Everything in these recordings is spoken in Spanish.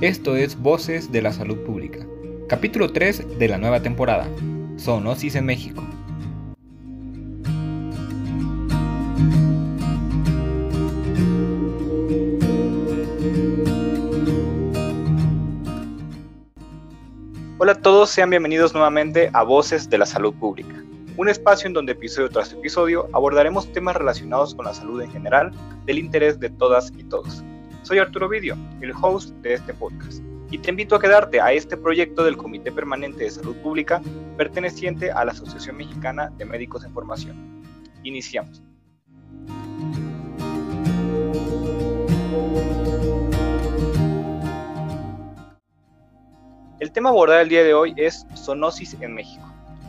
Esto es Voces de la Salud Pública, capítulo 3 de la nueva temporada, Zoonosis en México. Hola a todos, sean bienvenidos nuevamente a Voces de la Salud Pública, un espacio en donde episodio tras episodio abordaremos temas relacionados con la salud en general del interés de todas y todos. Soy Arturo Vidio, el host de este podcast, y te invito a quedarte a este proyecto del Comité Permanente de Salud Pública perteneciente a la Asociación Mexicana de Médicos en Formación. Iniciamos. El tema abordado el día de hoy es zoonosis en México,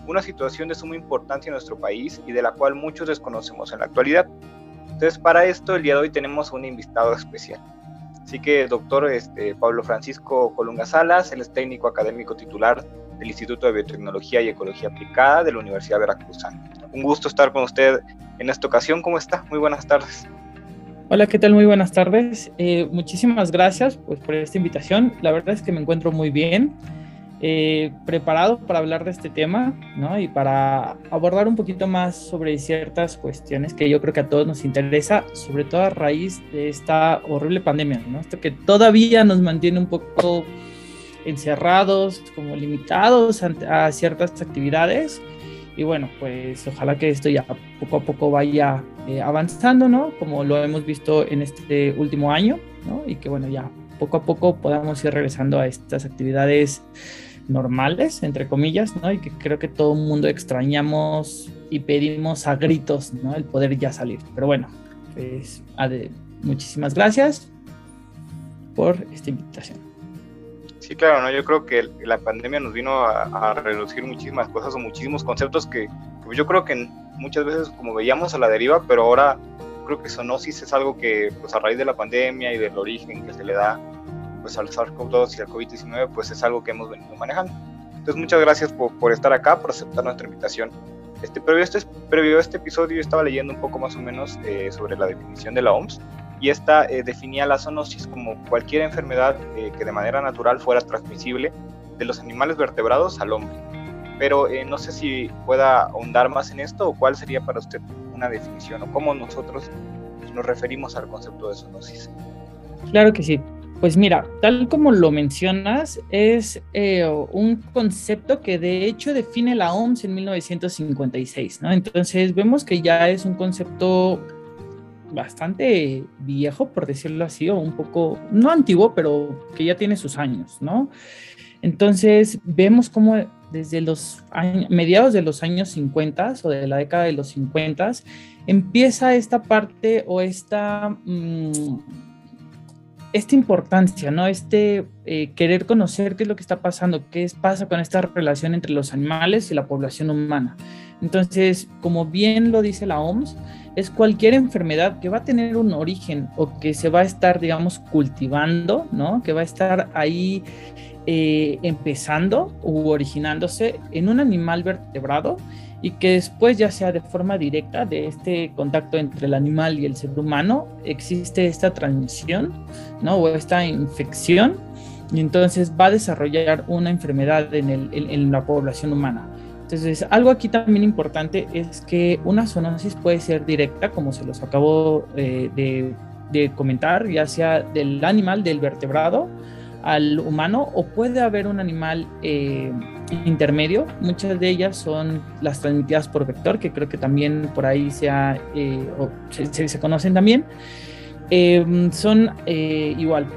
una situación de suma importancia en nuestro país y de la cual muchos desconocemos en la actualidad. Entonces, para esto, el día de hoy tenemos un invitado especial. Así que, doctor este, Pablo Francisco Colunga Salas, él es técnico académico titular del Instituto de Biotecnología y Ecología Aplicada de la Universidad Veracruzana. Un gusto estar con usted en esta ocasión. ¿Cómo está? Muy buenas tardes. Hola, ¿qué tal? Muy buenas tardes. Eh, muchísimas gracias pues, por esta invitación. La verdad es que me encuentro muy bien, eh, preparado para hablar de este tema ¿no? y para abordar un poquito más sobre ciertas cuestiones que yo creo que a todos nos interesa, sobre todo a raíz de esta horrible pandemia, ¿no? Esto que todavía nos mantiene un poco encerrados, como limitados a ciertas actividades y bueno, pues ojalá que esto ya poco a poco vaya eh, avanzando, ¿no? Como lo hemos visto en este último año, ¿no? Y que bueno, ya poco a poco podamos ir regresando a estas actividades normales, entre comillas, ¿no? Y que creo que todo el mundo extrañamos y pedimos a gritos, ¿no? El poder ya salir. Pero bueno, pues muchísimas gracias por esta invitación. Sí, claro, ¿no? Yo creo que la pandemia nos vino a, reducir muchísimas cosas o muchísimos conceptos que, yo creo que muchas veces como veíamos a la deriva, pero ahora creo que zoonosis es algo que pues a raíz de la pandemia y del origen que se le da pues al SARS-CoV-2 y al COVID-19 pues es algo que hemos venido manejando. Entonces muchas gracias por, por estar acá, por aceptar nuestra invitación. Este, previo, a este, previo a este episodio yo estaba leyendo un poco más o menos eh, sobre la definición de la OMS y esta eh, definía la zoonosis como cualquier enfermedad eh, que de manera natural fuera transmisible de los animales vertebrados al hombre. Pero eh, no sé si pueda ahondar más en esto o cuál sería para usted una definición o cómo nosotros nos referimos al concepto de zoonosis. Claro que sí. Pues mira, tal como lo mencionas, es un concepto que de hecho define la OMS en 1956, ¿no? Entonces vemos que ya es un concepto bastante viejo, por decirlo así, o un poco, no antiguo, pero que ya tiene sus años, ¿no? Entonces, vemos cómo desde los mediados de los años 50 o de la década de los 50 empieza esta parte o esta, mm, esta importancia, ¿no? Este eh, querer conocer qué es lo que está pasando, qué pasa con esta relación entre los animales y la población humana. Entonces, como bien lo dice la OMS, es cualquier enfermedad que va a tener un origen o que se va a estar, digamos, cultivando, ¿no? Que va a estar ahí eh, empezando u originándose en un animal vertebrado y que después, ya sea de forma directa de este contacto entre el animal y el ser humano, existe esta transmisión, ¿no? O esta infección y entonces va a desarrollar una enfermedad en, en la población humana. Entonces, algo aquí también importante es que una zoonosis puede ser directa, como se los acabo eh, de, comentar, ya sea del animal, del vertebrado al humano, o puede haber un animal eh, intermedio. Muchas de ellas son las transmitidas por vector, que creo que también por ahí eh, se, se, conocen también. son igual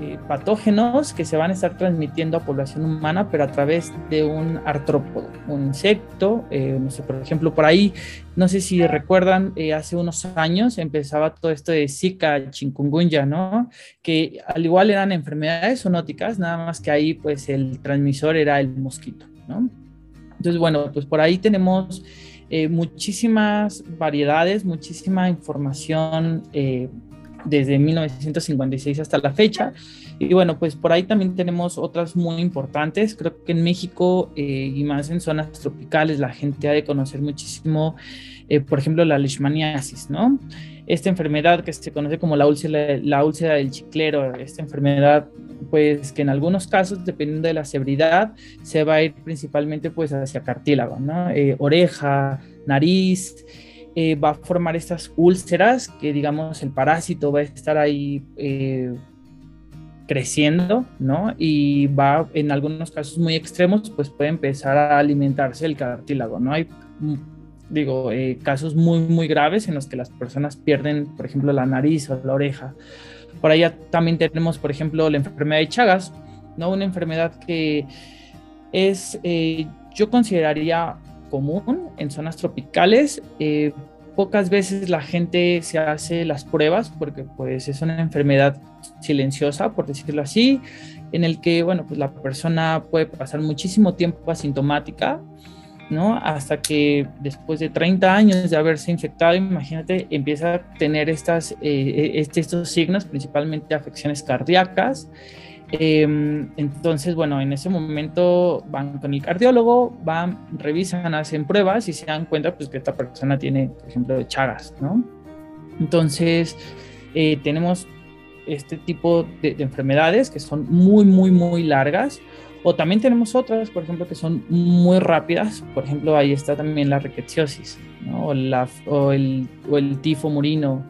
eh, patógenos que se van a estar transmitiendo a población humana, pero a través de un artrópodo, un insecto, eh, no sé, por ejemplo, por ahí, no sé si recuerdan, eh, hace unos años empezaba todo esto de Zika, chikungunya, ¿no? Que al igual eran enfermedades zoonóticas, nada más que ahí pues el transmisor era el mosquito, ¿no? Entonces, bueno, pues por ahí tenemos muchísimas variedades, muchísima información desde 1956 hasta la fecha. Y bueno, pues por ahí también tenemos otras muy importantes. Creo que en México eh, y más en zonas tropicales la gente ha de conocer muchísimo, eh, por ejemplo, la leishmaniasis, ¿no? Esta enfermedad que se conoce como la úlcera, la úlcera del chiclero, esta enfermedad pues que en algunos casos, dependiendo de la severidad, se va a ir principalmente pues hacia cartílago, ¿no? Eh, oreja, nariz, eh, va a formar estas úlceras que digamos el parásito va a estar ahí eh, creciendo, ¿no? Y va en algunos casos muy extremos, pues puede empezar a alimentarse el cartílago, ¿no? Hay, mm, digo, eh, casos muy, muy graves en los que las personas pierden, por ejemplo, la nariz o la oreja. Por allá también tenemos, por ejemplo, la enfermedad de Chagas, ¿no? Una enfermedad que es, yo consideraría común en zonas tropicales. Eh, pocas veces la gente se hace las pruebas porque pues es una enfermedad silenciosa, por decirlo así, en el que, bueno, pues la persona puede pasar muchísimo tiempo asintomática, ¿no? Hasta que después de 30 años de haberse infectado, imagínate, empieza a tener estas, eh, este, estos signos, principalmente afecciones cardíacas, Em, entonces, bueno, en ese momento van con el cardiólogo, van, revisan, hacen pruebas y se dan cuenta pues, que esta persona tiene, por ejemplo, Chagas, ¿no? Entonces, eh, tenemos este tipo de, enfermedades que son muy, muy, muy largas. O también tenemos otras, por ejemplo, que son muy rápidas. Por ejemplo, ahí está también la riqueciosis, ¿no? o, la, o, el, o el tifo murino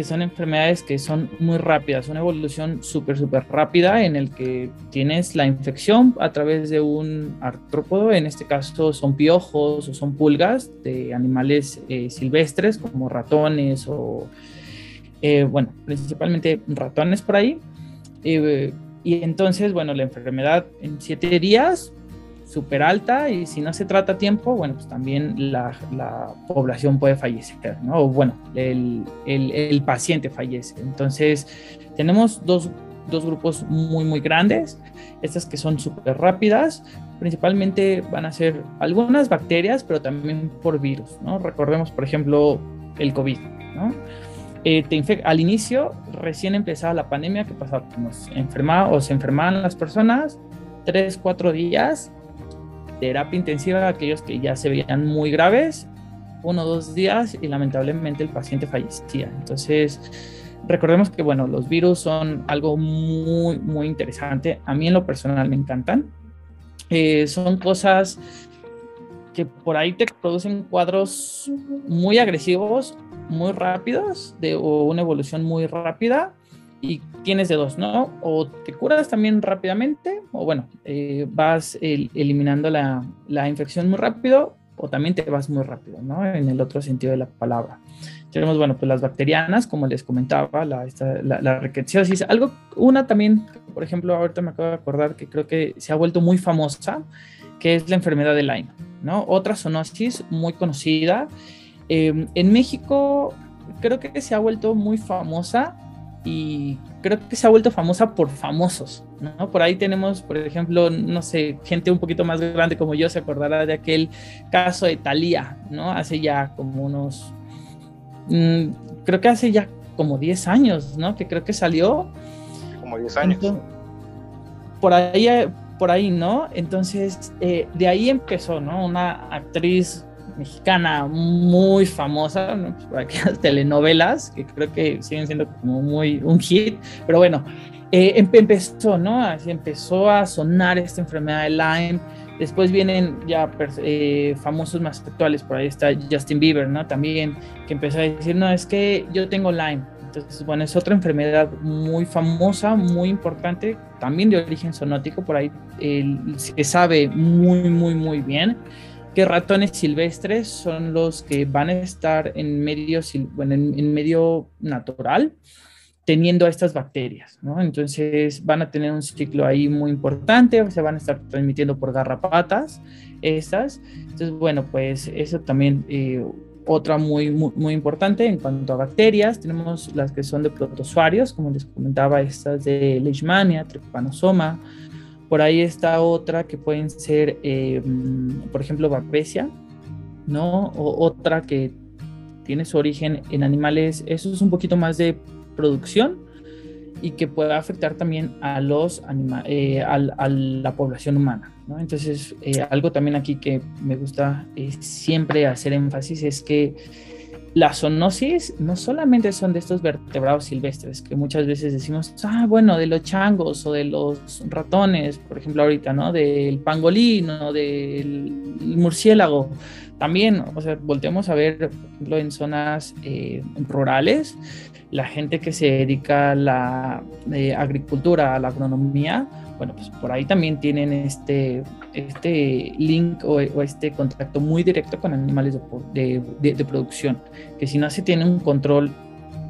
que son enfermedades que son muy rápidas, una evolución súper, súper rápida en el que tienes la infección a través de un artrópodo, en este caso son piojos o son pulgas de animales eh, silvestres como ratones o, eh, bueno, principalmente ratones por ahí. Eh, y entonces, bueno, la enfermedad en siete días súper alta y si no se trata a tiempo, bueno, pues también la, la población puede fallecer, ¿no? O bueno, el, el, paciente fallece. Entonces, tenemos dos, dos, grupos muy, muy grandes, estas que son súper rápidas, principalmente van a ser algunas bacterias, pero también por virus, ¿no? Recordemos, por ejemplo, el COVID, ¿no? Eh, te al inicio, recién empezaba la pandemia, ¿qué pasaba? Nos enfermaba o se enfermaban las personas, tres, cuatro días terapia intensiva aquellos que ya se veían muy graves, uno o dos días y lamentablemente el paciente fallecía. Entonces, recordemos que, bueno, los virus son algo muy, muy interesante. A mí en lo personal me encantan. Eh, son cosas que por ahí te producen cuadros muy agresivos, muy rápidos, de, o una evolución muy rápida y tienes de dos, ¿no? O te curas también rápidamente, o bueno, eh, vas eliminando la, la, infección muy rápido, o también te vas muy rápido, ¿no? En el otro sentido de la palabra. Tenemos, bueno, pues las bacterianas, como les comentaba, la, esta, la, la Algo, una también, por ejemplo, ahorita me acabo de acordar que creo que se ha vuelto muy famosa, que es la enfermedad de Lyme, ¿no? Otra zoonosis muy conocida. Eh, en México creo que se ha vuelto muy famosa y creo que se ha vuelto famosa por famosos, ¿no? Por ahí tenemos, por ejemplo, no sé, gente un poquito más grande como yo se acordará de aquel caso de Thalía, ¿no? Hace ya como unos, mm, creo que hace ya como 10 años, ¿no? Que creo que salió. Como 10 años. por ahí, por ahí, ¿no? Entonces, eh, de ahí empezó, ¿no? Una actriz mexicana muy famosa, ¿no? pues por aquellas telenovelas que creo que siguen siendo como muy un hit, pero bueno, eh, empezó, ¿no? Así empezó a sonar esta enfermedad de Lyme. Después vienen ya eh, famosos más actuales, por ahí está Justin Bieber, ¿no? También, que empezó a decir, no, es que yo tengo Lyme. Entonces, bueno, es otra enfermedad muy famosa, muy importante, también de origen zoonótico, por ahí se sabe muy, muy, muy bien que ratones silvestres son los que van a estar en medio, bueno, en, medio natural teniendo estas bacterias, ¿no? Entonces van a tener un ciclo ahí muy importante, se van a estar transmitiendo por garrapatas estas. Entonces, bueno, pues eso también eh, otra muy, muy, muy, importante en cuanto a bacterias. Tenemos las que son de protozoarios, como les comentaba, estas de Leishmania, Trypanosoma, por ahí está otra que pueden ser, eh, por ejemplo, Babesia, ¿no? O otra que tiene su origen en animales, eso es un poquito más de producción y que puede afectar también a los eh, a, la población humana. ¿no? Entonces, eh, algo también aquí que me gusta siempre hacer énfasis es que la zoonosis no solamente son de estos vertebrados silvestres, que muchas veces decimos, ah, bueno, de los changos o de los ratones, por ejemplo, ahorita, ¿no? Del pangolín o del murciélago. También, o sea, volteamos a ver, por ejemplo, en zonas eh, rurales, la gente que se dedica a la eh, agricultura, a la agronomía, bueno, pues por ahí también tienen este, este link o, este contacto muy directo con animales de, producción, que si no se tiene un control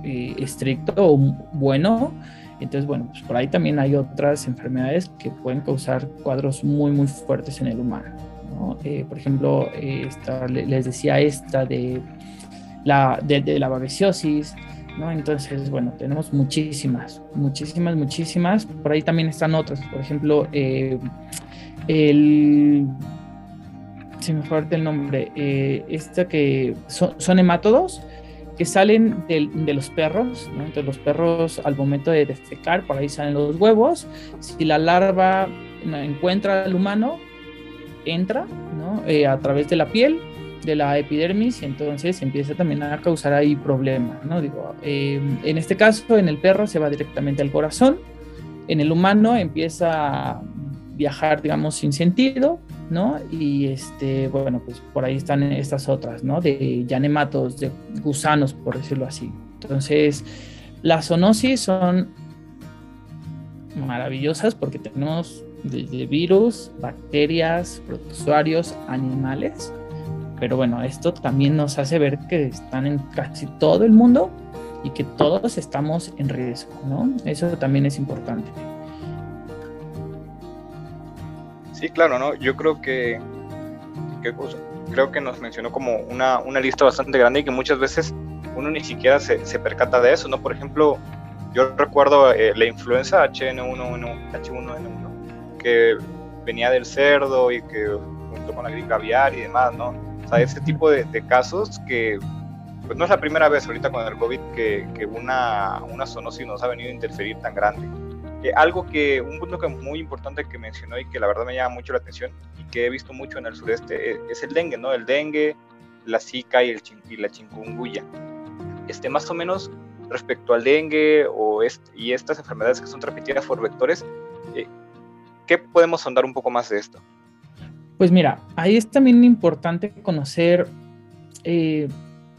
eh, estricto o bueno, entonces, bueno, pues por ahí también hay otras enfermedades que pueden causar cuadros muy, muy fuertes en el humano. Eh, por ejemplo, esta, les decía esta de la, de, de la babesiosis, entonces, bueno, tenemos muchísimas, muchísimas, muchísimas. Por ahí también están otras, por ejemplo, eh, el... Si me falta el nombre, eh, esta que son, hemátodos que salen de, los perros, Entonces los perros al momento de defecar, por ahí salen los huevos. Si la larva encuentra al humano, entra eh, a través de la piel de la epidermis y entonces empieza también a causar ahí problemas, ¿no? Digo, em, en este caso, en el perro se va directamente al corazón, en el humano empieza a viajar, digamos, sin sentido, ¿no? Y este, bueno, pues por ahí están estas otras, ¿no? De yanematos, de gusanos, por decirlo así. Entonces, las zoonosis son maravillosas porque tenemos desde virus, bacterias, protozoarios, animales, pero bueno, esto también nos hace ver que están en casi todo el mundo y que todos estamos en riesgo, ¿no? Eso también es importante. Sí, claro, ¿no? Yo creo que, creo que nos mencionó como una, una, lista bastante grande y que muchas veces uno ni siquiera se, se percata de eso, ¿no? Por ejemplo, yo recuerdo eh, la influenza H1N1, H1N1 que venía del cerdo y que junto con la gripe aviar y demás, ¿no? Sea, ese tipo de, casos que pues no es la primera vez ahorita con el COVID que, que una, una zoonosis nos ha venido a interferir tan grande. Eh, algo que, un punto que muy importante que mencionó y que la verdad me llama mucho la atención y que he visto mucho en el sureste eh, es, el dengue, ¿no? El dengue, la zika y, el y la chikungunya. Este, más o menos respecto al dengue o y estas enfermedades que son transmitidas por vectores, eh, ¿qué podemos sondar un poco más de esto? Pues mira, ahí es también importante conocer eh,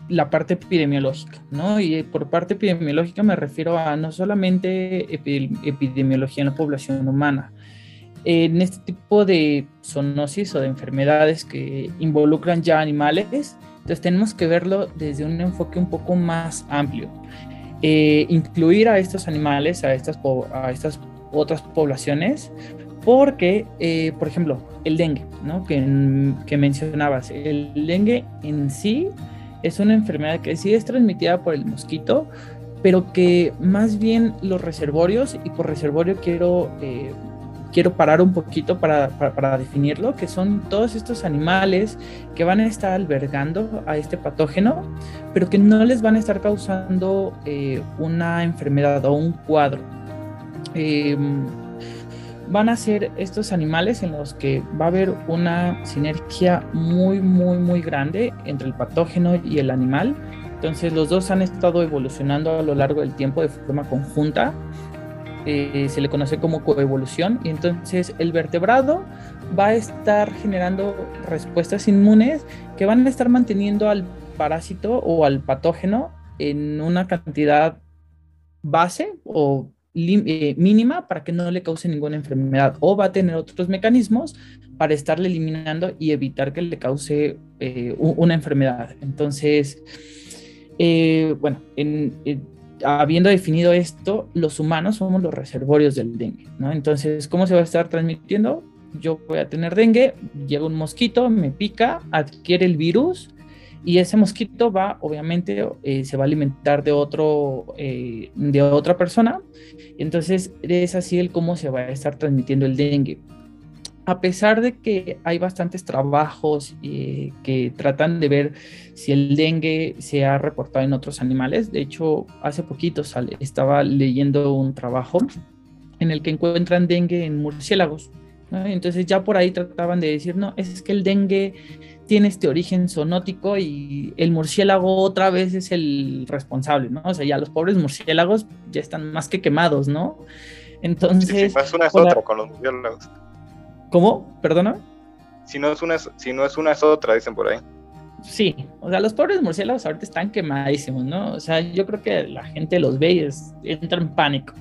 la parte epidemiológica, ¿no? Y por parte epidemiológica me refiero a no solamente epidemiología en la población humana. En este tipo de zoonosis o de enfermedades que involucran ya animales, entonces tenemos que verlo desde un enfoque un poco más amplio. Eh, incluir a estos animales, a estas otras poblaciones, porque, eh, por ejemplo, el dengue, ¿no? que, mencionabas, el dengue en sí es una enfermedad que sí es transmitida por el mosquito, pero que más bien los reservorios, y por reservorio quiero, eh, quiero parar un poquito para, para, definirlo, que son todos estos animales que van a estar albergando a este patógeno, pero que no les van a estar causando eh, una enfermedad o un cuadro. Eh, van a ser estos animales en los que va a haber una sinergia muy, muy, muy grande entre el patógeno y el animal. Entonces los dos han estado evolucionando a lo largo del tiempo de forma conjunta. Eh, se le conoce como coevolución y entonces el vertebrado va a estar generando respuestas inmunes que van a estar manteniendo al parásito o al patógeno en una cantidad base o eh, mínima para que no le cause ninguna enfermedad o va a tener otros mecanismos para estarle eliminando y evitar que le cause eh, una enfermedad. Entonces, eh, bueno, habiendo definido esto, los humanos somos los reservorios del dengue, ¿no? Entonces, ¿cómo se va a estar transmitiendo? Yo voy a tener dengue, llega un mosquito, me pica, adquiere el virus, y ese mosquito va, obviamente, eh, se va a alimentar de, otro, eh, de otra persona. Entonces, es así el cómo se va a estar transmitiendo el dengue. A pesar de que hay bastantes trabajos eh, que tratan de ver si el dengue se ha reportado en otros animales, de hecho, hace poquito estaba leyendo un trabajo en el que encuentran dengue en murciélagos. Entonces ya por ahí trataban de decir, no, es que el dengue tiene este origen zoonótico y el murciélago otra vez es el responsable, ¿no? O sea, ya los pobres murciélagos ya están más que quemados, ¿no? Entonces... Sí, sí, una es otra con los murciélagos. ¿Cómo? ¿Perdona? Si no, es una, si no es una es otra, dicen por ahí. Sí, o sea, los pobres murciélagos ahorita están quemadísimos, ¿no? O sea, yo creo que la gente los ve y entra en pánico.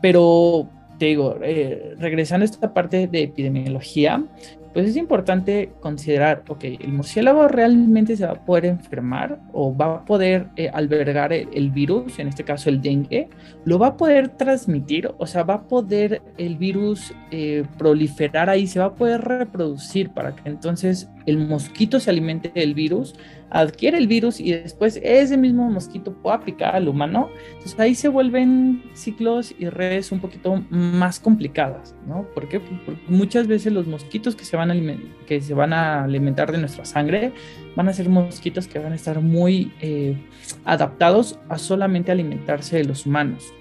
Pero te digo, eh, regresando a esta parte de epidemiología, pues es importante considerar, ok, ¿el murciélago realmente se va a poder enfermar o va a poder eh, albergar el, virus, en este caso el dengue? ¿Lo va a poder transmitir? O sea, ¿va a poder el virus eh, proliferar ahí? ¿Se va a poder reproducir para que entonces el mosquito se alimente del virus? adquiere el virus y después ese mismo mosquito puede picar al humano. Entonces ahí se vuelven ciclos y redes un poquito más complicadas, ¿no? Porque muchas veces los mosquitos que se, van a que se van a alimentar de nuestra sangre van a ser mosquitos que van a estar muy eh, adaptados a solamente alimentarse de los humanos.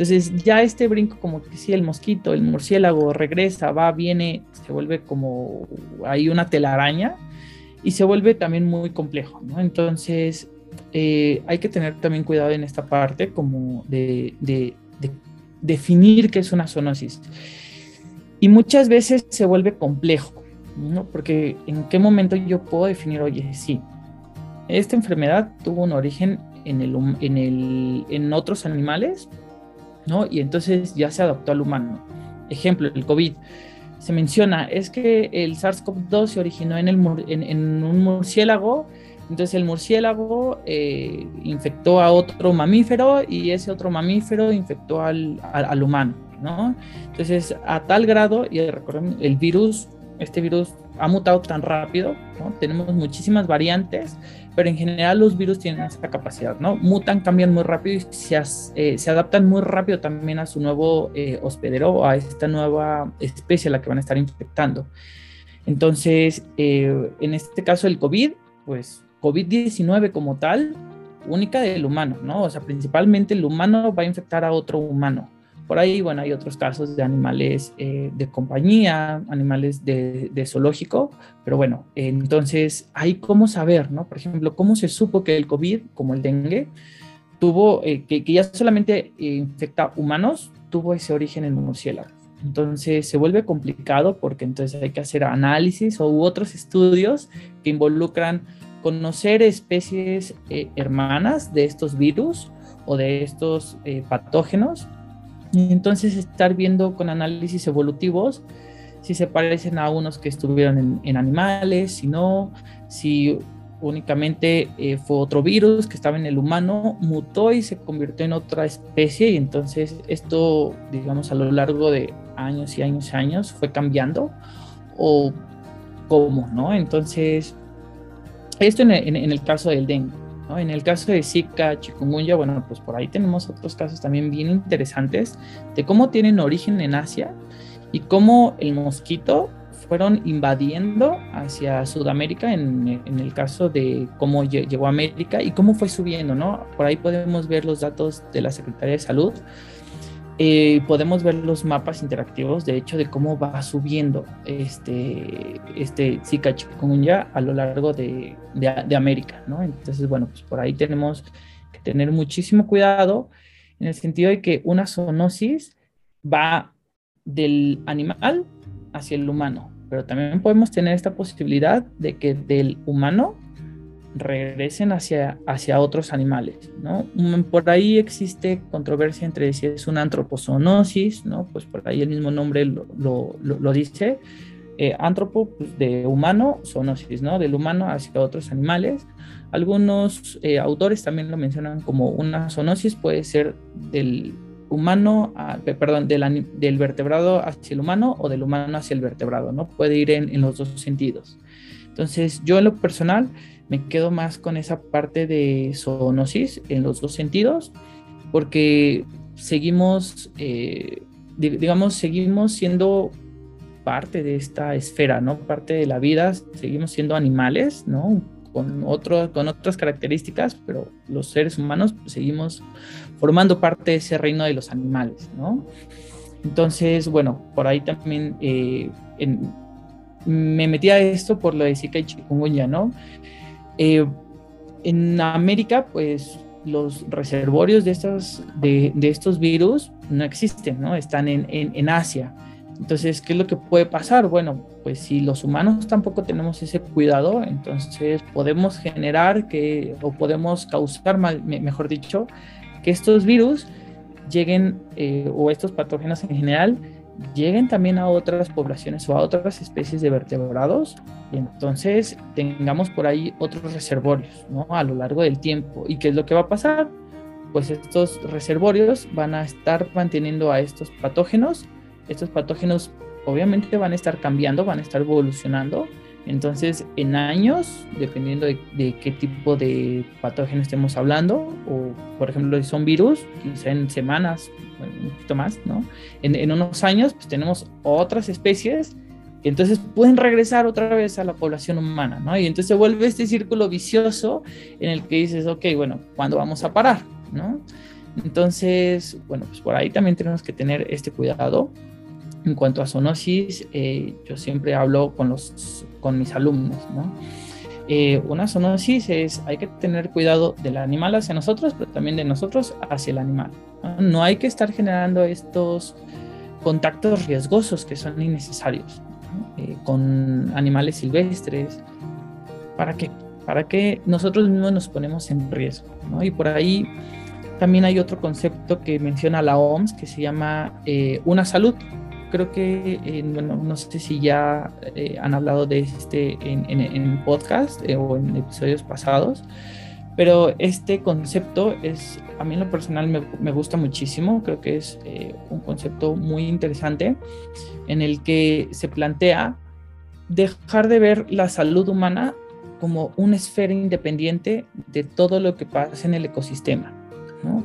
Entonces ya este brinco como que si el mosquito, el murciélago regresa, va, viene, se vuelve como hay una telaraña y se vuelve también muy complejo. Entonces, eh, hay que tener también cuidado en esta parte como de, definir qué es una zoonosis. Y muchas veces se vuelve complejo, ¿no? Porque en qué momento yo puedo definir, oye, sí, esta enfermedad tuvo un origen en otros animales, ¿no? Y entonces ya se adaptó al humano. Ejemplo, el COVID se menciona es que el SARS-CoV-2 se originó en, el, en, un murciélago, entonces el murciélago eh, infectó a otro mamífero y ese otro mamífero infectó al, al, humano, ¿no? Entonces, a tal grado, y recuerden, el virus, este virus ha mutado tan rápido, ¿no? Tenemos muchísimas variantes, pero en general los virus tienen esa capacidad, ¿no? Mutan, cambian muy rápido y se, eh, se adaptan muy rápido también a su nuevo eh, hospedero, a esta nueva especie a la que van a estar infectando. Entonces, eh, en este caso el COVID, pues COVID-19 como tal, única del humano, ¿no? O sea, principalmente el humano va a infectar a otro humano. Por ahí, bueno, hay otros casos de animales eh, de compañía, animales de, zoológico, pero bueno, entonces hay cómo saber, ¿no? Por ejemplo, cómo se supo que el COVID, como el dengue, tuvo, eh, que, ya solamente infecta humanos, tuvo ese origen en murciélagos. Entonces se vuelve complicado porque entonces hay que hacer análisis u otros estudios que involucran conocer especies eh, hermanas de estos virus o de estos patógenos y entonces estar viendo con análisis evolutivos si se parecen a unos que estuvieron en, animales, si no, si únicamente eh, fue otro virus que estaba en el humano, mutó y se convirtió en otra especie y entonces esto, digamos, a lo largo de años y años y años fue cambiando o cómo, ¿no? Entonces, esto en el caso del dengue. En el caso de Zika, chikungunya, bueno, pues por ahí tenemos otros casos también bien interesantes de cómo tienen origen en Asia y cómo el mosquito fueron invadiendo hacia Sudamérica en, en, el caso de cómo llegó a América y cómo fue subiendo, ¿no? Por ahí podemos ver los datos de la Secretaría de Salud eh, podemos ver los mapas interactivos, de hecho, de cómo va subiendo este, este Zika chikungunya a lo largo de, de, América, ¿no? Entonces, bueno, pues por ahí tenemos que tener muchísimo cuidado en el sentido de que una zoonosis va del animal hacia el humano, pero también podemos tener esta posibilidad de que del humano regresen hacia, hacia otros animales, ¿no? Mm, por ahí existe controversia entre si es una antropozoonosis, ¿no? Pues por ahí el mismo nombre lo, lo, dice, eh, antropo pues, de humano, zoonosis, ¿no? Del humano hacia otros animales. Algunos eh, autores también lo mencionan como una zoonosis, puede ser del humano, perdón, del, vertebrado hacia el humano o del humano hacia el vertebrado, ¿no? Puede ir en los dos sentidos. Entonces, yo en lo personal me quedo más con esa parte de zoonosis en los dos sentidos, porque seguimos, eh, digamos, seguimos siendo parte de esta esfera, ¿no? Parte de la vida, seguimos siendo animales, ¿no? Con, otro, con otras características, pero los seres humanos pues, seguimos formando parte de ese reino de los animales, ¿no? Entonces, bueno, por ahí también eh, en, me metí a esto por lo de Zika y chikungunya, ¿no? Eh, en América, pues los reservorios de estos, de, estos virus no existen, ¿no? Están en, en, Asia. Entonces, ¿qué es lo que puede pasar? Bueno, pues si los humanos tampoco tenemos ese cuidado, entonces podemos generar que, o podemos causar, mejor dicho, que estos virus lleguen, eh, o estos patógenos en general, lleguen también a otras poblaciones o a otras especies de vertebrados y entonces tengamos por ahí otros reservorios ¿no? a lo largo del tiempo. ¿Y qué es lo que va a pasar? Pues estos reservorios van a estar manteniendo a estos patógenos. Estos patógenos obviamente van a estar cambiando, van a estar evolucionando. Entonces, en años, dependiendo de, qué tipo de patógeno estemos hablando, o por ejemplo, si son virus, quizá en semanas, un poquito más, ¿no? En, unos años, pues tenemos otras especies que entonces pueden regresar otra vez a la población humana, ¿no? Y entonces se vuelve este círculo vicioso en el que dices, ok, bueno, ¿cuándo vamos a parar, ¿no? Entonces, bueno, pues por ahí también tenemos que tener este cuidado. En cuanto a zoonosis, eh, yo siempre hablo con, los, con mis alumnos, ¿no? Eh, una zoonosis es, hay que tener cuidado del animal hacia nosotros, pero también de nosotros hacia el animal. No, hay que estar generando estos contactos riesgosos que son innecesarios eh, con animales silvestres. ¿Para qué? Para que nosotros mismos nos ponemos en riesgo. Y por ahí también hay otro concepto que menciona la OMS que se llama una salud creo que, eh, bueno, no sé si ya eh, han hablado de este en, en, podcast eh, o en episodios pasados, pero este concepto es, a mí en lo personal me, me gusta muchísimo, creo que es un concepto muy interesante en el que se plantea dejar de ver la salud humana como una esfera independiente de todo lo que pasa en el ecosistema, ¿no?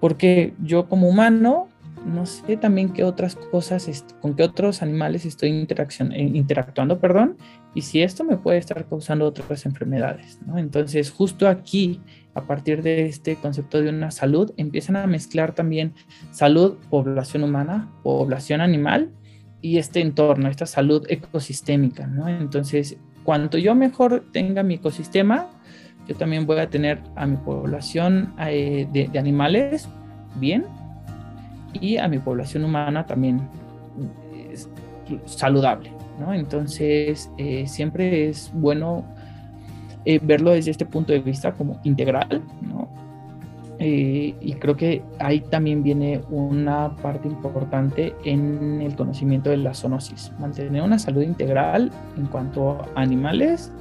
Porque yo como humano no sé también qué otras cosas, con qué otros animales estoy eh, interactuando, perdón, y si esto me puede estar causando otras enfermedades. Entonces, justo aquí, a partir de este concepto de una salud, empiezan a mezclar también salud, población humana, población animal y este entorno, esta salud ecosistémica. Entonces, cuanto yo mejor tenga mi ecosistema, yo también voy a tener a mi población eh, de animales bien y a mi población humana también saludable. ¿no? Entonces, eh, siempre es bueno eh, verlo desde este punto de vista como integral, ¿no? Eh, y creo que ahí también viene una parte importante en el conocimiento de la zoonosis, mantener una salud integral en cuanto a animales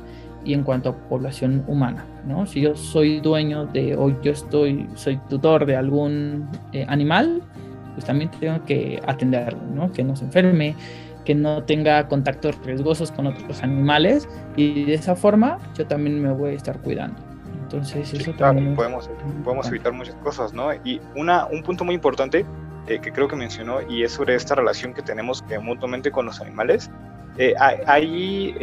y en cuanto a población humana, ¿no? Si yo soy dueño de, o yo estoy, soy tutor de algún animal, pues también tengo que atenderlo, ¿no? Que no se enferme, que no tenga contactos riesgosos con otros animales y de esa forma yo también me voy a estar cuidando. Entonces eso también podemos, podemos evitar muchas cosas, ¿no? Y una, un punto muy importante eh, que creo que mencionó y es sobre esta relación que tenemos eh, mutuamente con los animales. Eh, hay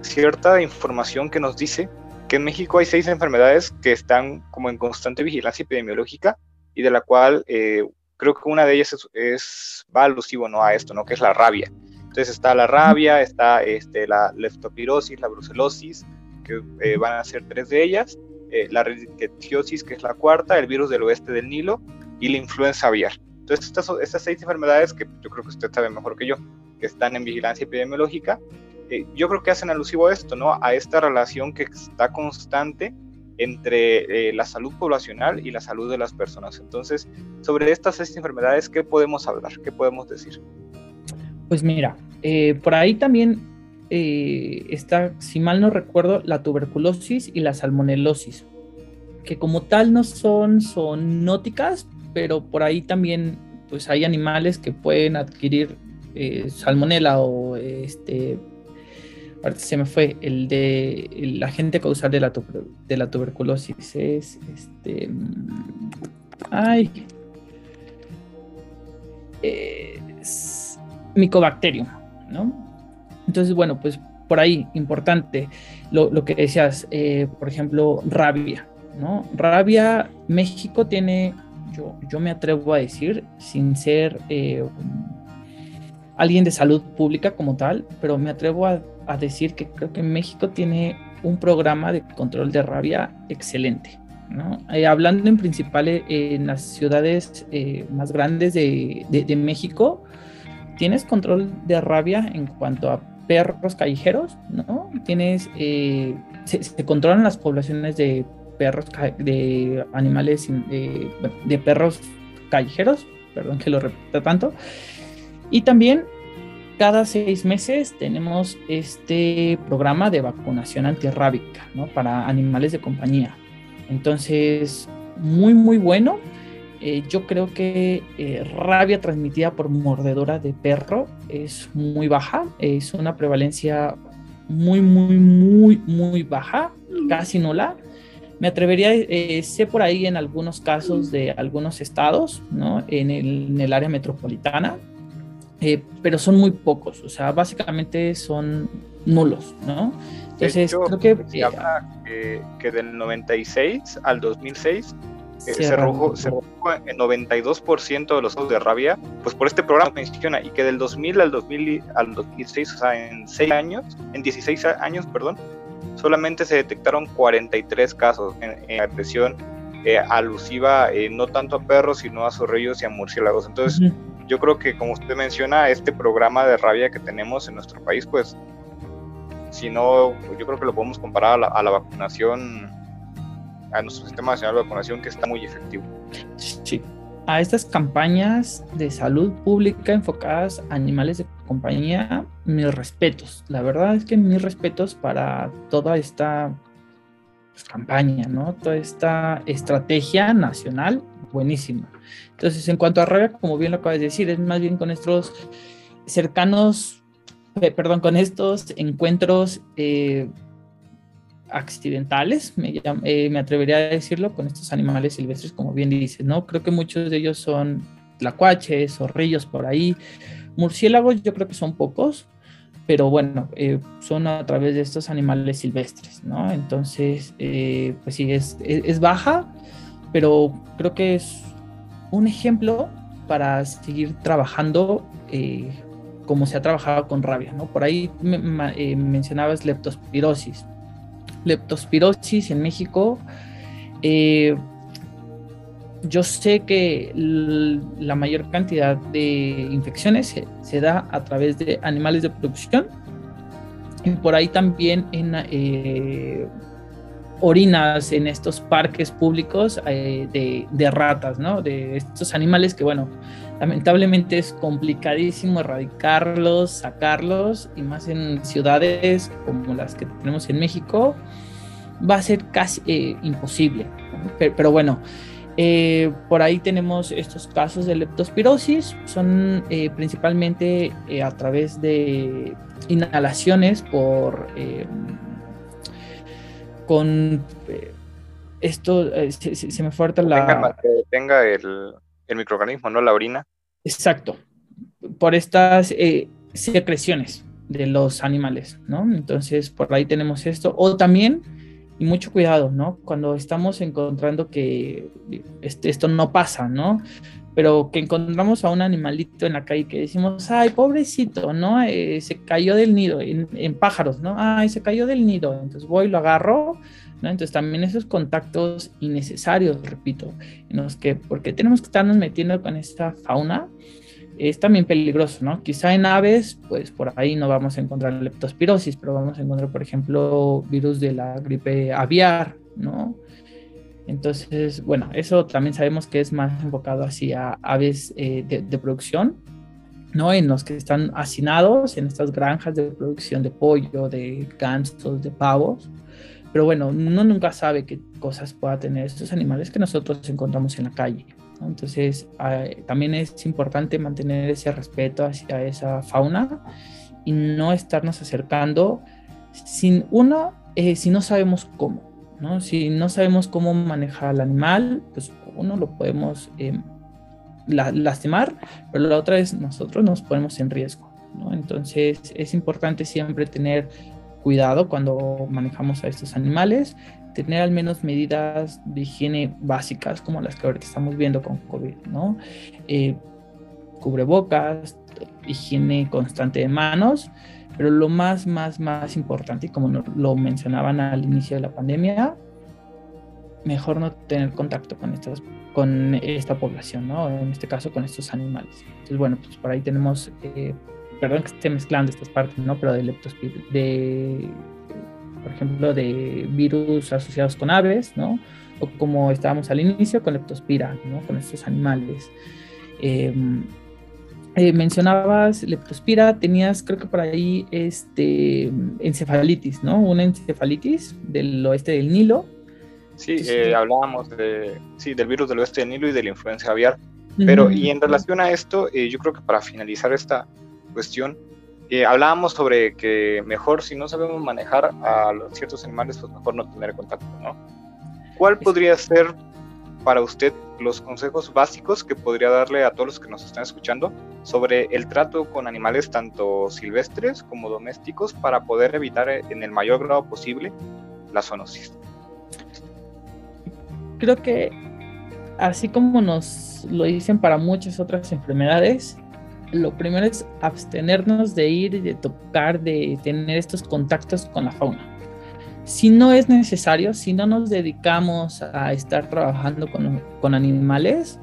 cierta información que nos dice que en México hay seis enfermedades que están como en constante vigilancia epidemiológica y de la cual creo que una de ellas es, va alusivo ¿no? a esto, ¿no? que es la rabia. Entonces está la rabia, está este, la leptopirosis, la brucelosis, que eh, van a ser tres de ellas, eh, la rickettsiosis, que es la cuarta, el virus del oeste del Nilo y la influenza aviar. Entonces estas, estas seis enfermedades que yo creo que usted sabe mejor que yo, que están en vigilancia epidemiológica, eh, yo creo que hacen alusivo a esto, ¿no? A esta relación que está constante entre eh, la salud poblacional y la salud de las personas. Entonces, sobre estas seis enfermedades, ¿qué podemos hablar? ¿Qué podemos decir? Pues mira, eh, por ahí también eh, está, si mal no recuerdo, la tuberculosis y la salmonelosis, que como tal no son zoonóticas, pero por ahí también pues hay animales que pueden adquirir salmonela o este se me fue, el de el agente causal de la, tuberculosis es este. Ay. Es micobacterium, ¿no? Entonces, bueno, pues por ahí, importante lo, que decías, eh, por ejemplo, rabia, ¿no? Rabia, México tiene, yo, yo me atrevo a decir, sin ser. Eh, alguien de salud pública como tal, pero me atrevo a, decir que creo que México tiene un programa de control de rabia excelente. Eh, hablando en principal eh, en las ciudades eh, más grandes de, México, tienes control de rabia en cuanto a perros callejeros, ¿no? Tienes, se, controlan las poblaciones de perros, de animales, de perros callejeros, perdón que lo repita tanto, y también cada seis meses tenemos este programa de vacunación antirrábica ¿no? para animales de compañía. Entonces, muy, muy bueno. Eh, yo creo que eh, rabia transmitida por mordedora de perro es muy baja. Es una prevalencia muy, muy, muy, muy baja, casi nula. Me atrevería, eh, sé por ahí en algunos casos de algunos estados, ¿no? En el, en el área metropolitana, eh, pero son muy pocos, o sea, básicamente son nulos, ¿no? Entonces, creo que... Se habla que, del 96 al 2006 eh, se, redujo, se el 92% de los casos de rabia, pues por este programa menciona, y que del 2000 al, 2000 al 2006, o sea, en 6 años, en 16 años, perdón, solamente se detectaron 43 casos en, agresión eh, alusiva no tanto a perros, sino a zorrillos y a murciélagos. Entonces, yo creo que como usted menciona, este programa de rabia que tenemos en nuestro país, pues si no, yo creo que lo podemos comparar a la, vacunación, a nuestro sistema nacional de vacunación que está muy efectivo. Sí, a estas campañas de salud pública enfocadas a animales de compañía, mis respetos. La verdad es que mis respetos para toda esta pues, campaña, ¿no? Toda esta estrategia nacional buenísima. Entonces, en cuanto a rabia, como bien lo acabas de decir, es más bien con estos cercanos, eh, perdón, con estos encuentros eh, accidentales, eh, me, atrevería a decirlo, con estos animales silvestres, como bien dices, ¿no? Creo que muchos de ellos son tlacuaches, zorrillos por ahí, murciélagos yo creo que son pocos, pero bueno, son a través de estos animales silvestres, ¿no? Entonces, pues sí, es, es, baja, pero creo que es un ejemplo para seguir trabajando eh, como se ha trabajado con rabia. ¿no? Por ahí eh, mencionabas leptospirosis. Leptospirosis en México, eh, yo sé que la mayor cantidad de infecciones se, da a través de animales de producción y por ahí también en orinas en estos parques públicos eh, de, ratas, ¿no? De estos animales que, bueno, lamentablemente es complicadísimo erradicarlos, sacarlos, y más en ciudades como las que tenemos en México, va a ser casi eh, imposible. Pero, bueno, eh, por ahí tenemos estos casos de leptospirosis, son principalmente a través de inhalaciones por con eh, esto, eh, se, me falta la... que tenga el, microorganismo, ¿no? La orina. Exacto, por estas eh, secreciones de los animales, ¿no? Entonces, por ahí tenemos esto. O también, y mucho cuidado, ¿no? Cuando estamos encontrando que este, esto no pasa, ¿no? Pero que encontramos a un animalito en la calle que decimos, ay, pobrecito, ¿no? Eh, se cayó del nido, en, pájaros, ¿no? Ay, se cayó del nido. Entonces voy, lo agarro, ¿no? Entonces también esos contactos innecesarios, repito, en los que, porque tenemos que estarnos metiendo con esta fauna, es también peligroso, ¿no? Quizá en aves, pues por ahí no vamos a encontrar leptospirosis, pero vamos a encontrar, por ejemplo, virus de la gripe aviar, ¿no? Entonces, bueno, eso también sabemos que es más enfocado hacia aves eh, de, producción, ¿no? En los que están hacinados en estas granjas de producción de pollo, de gansos, de pavos. Pero bueno, uno nunca sabe qué cosas pueda tener estos animales que nosotros encontramos en la calle. Entonces, ah, también es importante mantener ese respeto hacia esa fauna y no estarnos acercando sin uno, eh, si no sabemos cómo. Si no sabemos cómo manejar al animal, pues uno lo podemos em, lastimar, pero la otra es nosotros nos ponemos en riesgo, Entonces es importante siempre tener cuidado cuando manejamos a estos animales, tener al menos medidas de higiene básicas como las que ahorita estamos viendo con COVID, ¿no? Eh, cubrebocas, higiene constante de manos, pero lo más, más, más importante, como lo mencionaban al inicio de la pandemia, mejor no tener contacto con, estas, con esta población, ¿no? En este caso con estos animales. Entonces, bueno, pues por ahí tenemos, eh, perdón que esté mezclando estas partes, ¿no? Pero de leptospira, de, por ejemplo, de virus asociados con aves, ¿no? O como estábamos al inicio, con leptospira, ¿no? Con estos animales. Em, eh, mencionabas leptospira, tenías creo que por ahí este encefalitis, ¿no? Una encefalitis del oeste del Nilo, Sí, eh, hablábamos de, sí, del virus del oeste del Nilo y de la influencia aviar. Pero, y en relación a esto, eh, yo creo que para finalizar esta cuestión, eh, hablábamos sobre que mejor si no sabemos manejar a los ciertos animales, pues mejor no tener contacto, ¿no? ¿Cuál podría ser para usted los consejos básicos que podría darle a todos los que nos están escuchando sobre el trato con animales tanto silvestres como domésticos para poder evitar en el mayor grado posible la zoonosis? creo que así como nos lo dicen para muchas otras enfermedades, lo primero es abstenernos de ir, de tocar, de tener estos contactos con la fauna. Si no es necesario, si no nos dedicamos a estar trabajando con, con animales,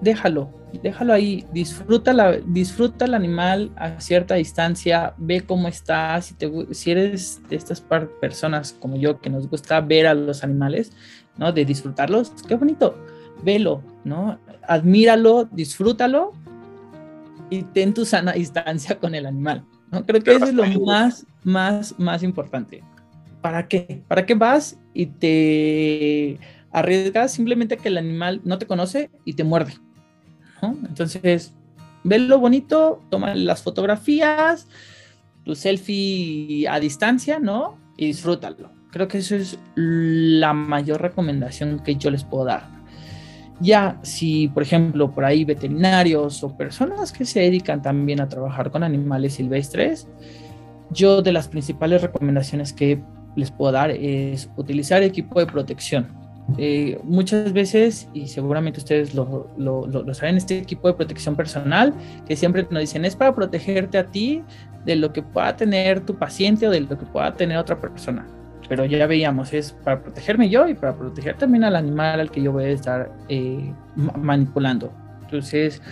déjalo, déjalo ahí, disfruta, la, disfruta el animal a cierta distancia, ve cómo está, si, te, si eres de estas personas como yo que nos gusta ver a los animales, ¿no? De disfrutarlos, qué bonito, velo, ¿no? Admíralo, disfrútalo y ten tu sana distancia con el animal, ¿no? Creo que eso es lo más, más, más importante. ¿Para qué? ¿Para qué vas y te arriesgas simplemente que el animal no te conoce y te muerde? ¿no? Entonces, lo bonito, toma las fotografías, tu selfie a distancia, ¿no? Y disfrútalo. Creo que eso es la mayor recomendación que yo les puedo dar. Ya si, por ejemplo, por ahí veterinarios o personas que se dedican también a trabajar con animales silvestres, yo de las principales recomendaciones que les puedo dar es utilizar equipo de protección. Eh, muchas veces, y seguramente ustedes lo, lo, lo, saben, este equipo de protección personal que siempre nos dicen es para protegerte a ti de lo que pueda tener tu paciente o de lo que pueda tener otra persona pero ya veíamos, es para protegerme yo y para proteger también al animal al que yo voy a estar eh, manipulando. Entonces,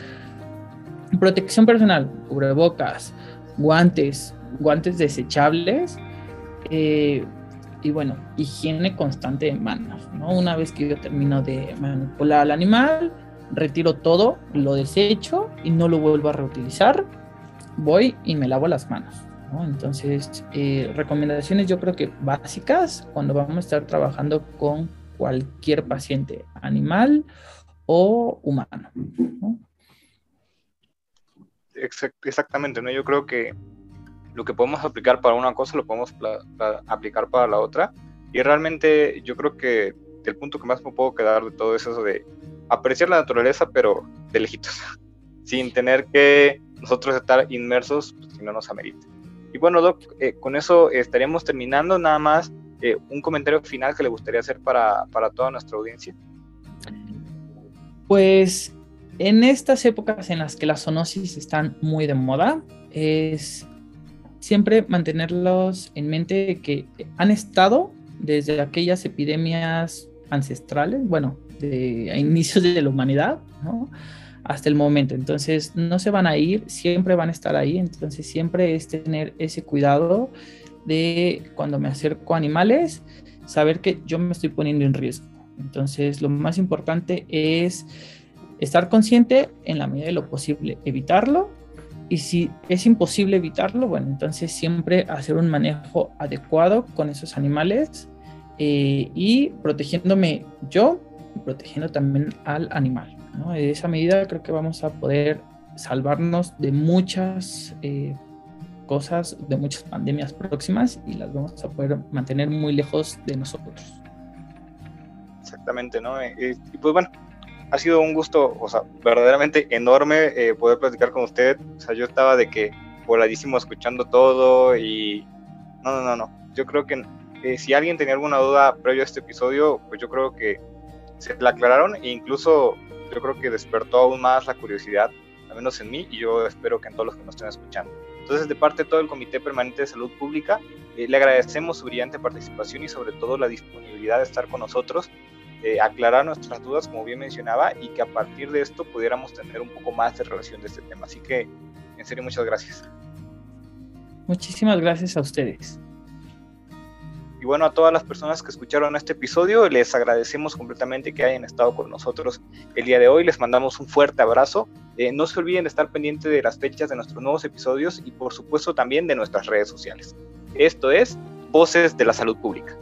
protección personal, cubrebocas, guantes, guantes desechables eh, y bueno, higiene constante de manos. ¿no? Una vez que yo termino de manipular al animal, retiro todo, lo desecho y no lo vuelvo a reutilizar. Voy y me lavo las manos. Entonces, eh, recomendaciones yo creo que básicas cuando vamos a estar trabajando con cualquier paciente, animal o humano. Exactamente, ¿no? Yo creo que lo que podemos aplicar para una cosa lo podemos aplicar para la otra. Y realmente yo creo que el punto que más me puedo quedar de todo es eso de apreciar la naturaleza, pero de lejitos, sin tener que nosotros estar inmersos pues, si no nos amerita. Y bueno, Doc, eh, con eso estaríamos terminando. Nada más eh, un comentario final que le gustaría hacer para, para toda nuestra audiencia. Pues en estas épocas en las que las zoonosis están muy de moda, es siempre mantenerlos en mente que han estado desde aquellas epidemias ancestrales, bueno, de, inicios de la humanidad, ¿no? hasta el momento. Entonces, no se van a ir, siempre van a estar ahí. Entonces, siempre es tener ese cuidado de cuando me acerco a animales, saber que yo me estoy poniendo en riesgo. Entonces, lo más importante es estar consciente en la medida de lo posible, evitarlo. Y si es imposible evitarlo, bueno, entonces siempre hacer un manejo adecuado con esos animales eh, y protegiéndome yo y protegiendo también al animal. De esa medida creo que vamos a poder salvarnos de muchas eh, cosas, de muchas pandemias próximas y las vamos a poder mantener muy lejos de nosotros. Exactamente, ¿no? Eh, y pues bueno, ha sido un gusto, o sea, verdaderamente enorme poder platicar con usted. O sea, yo estaba de que voladísimo escuchando todo y no, no, no, no. Yo creo que si alguien tenía alguna duda previo a este episodio, pues yo creo que se la aclararon e incluso yo creo que despertó aún más la curiosidad al menos en mí, y yo espero que en todos los que nos estén escuchando. Entonces, de parte de todo el Comité Permanente de Salud Pública, eh, le agradecemos su brillante participación y sobre todo la disponibilidad de estar con nosotros, eh, aclarar nuestras dudas, como bien mencionaba, y que a partir de esto pudiéramos tener un poco más de relación de este tema. Así que, en serio, muchas gracias. Muchísimas gracias a ustedes. Y bueno, a todas las personas que escucharon este episodio, les agradecemos completamente que hayan estado con nosotros el día de hoy. Les mandamos un fuerte abrazo. Eh, no se olviden de estar pendientes de las fechas de nuestros nuevos episodios y por supuesto también de nuestras redes sociales. Esto es Voces de la Salud Pública.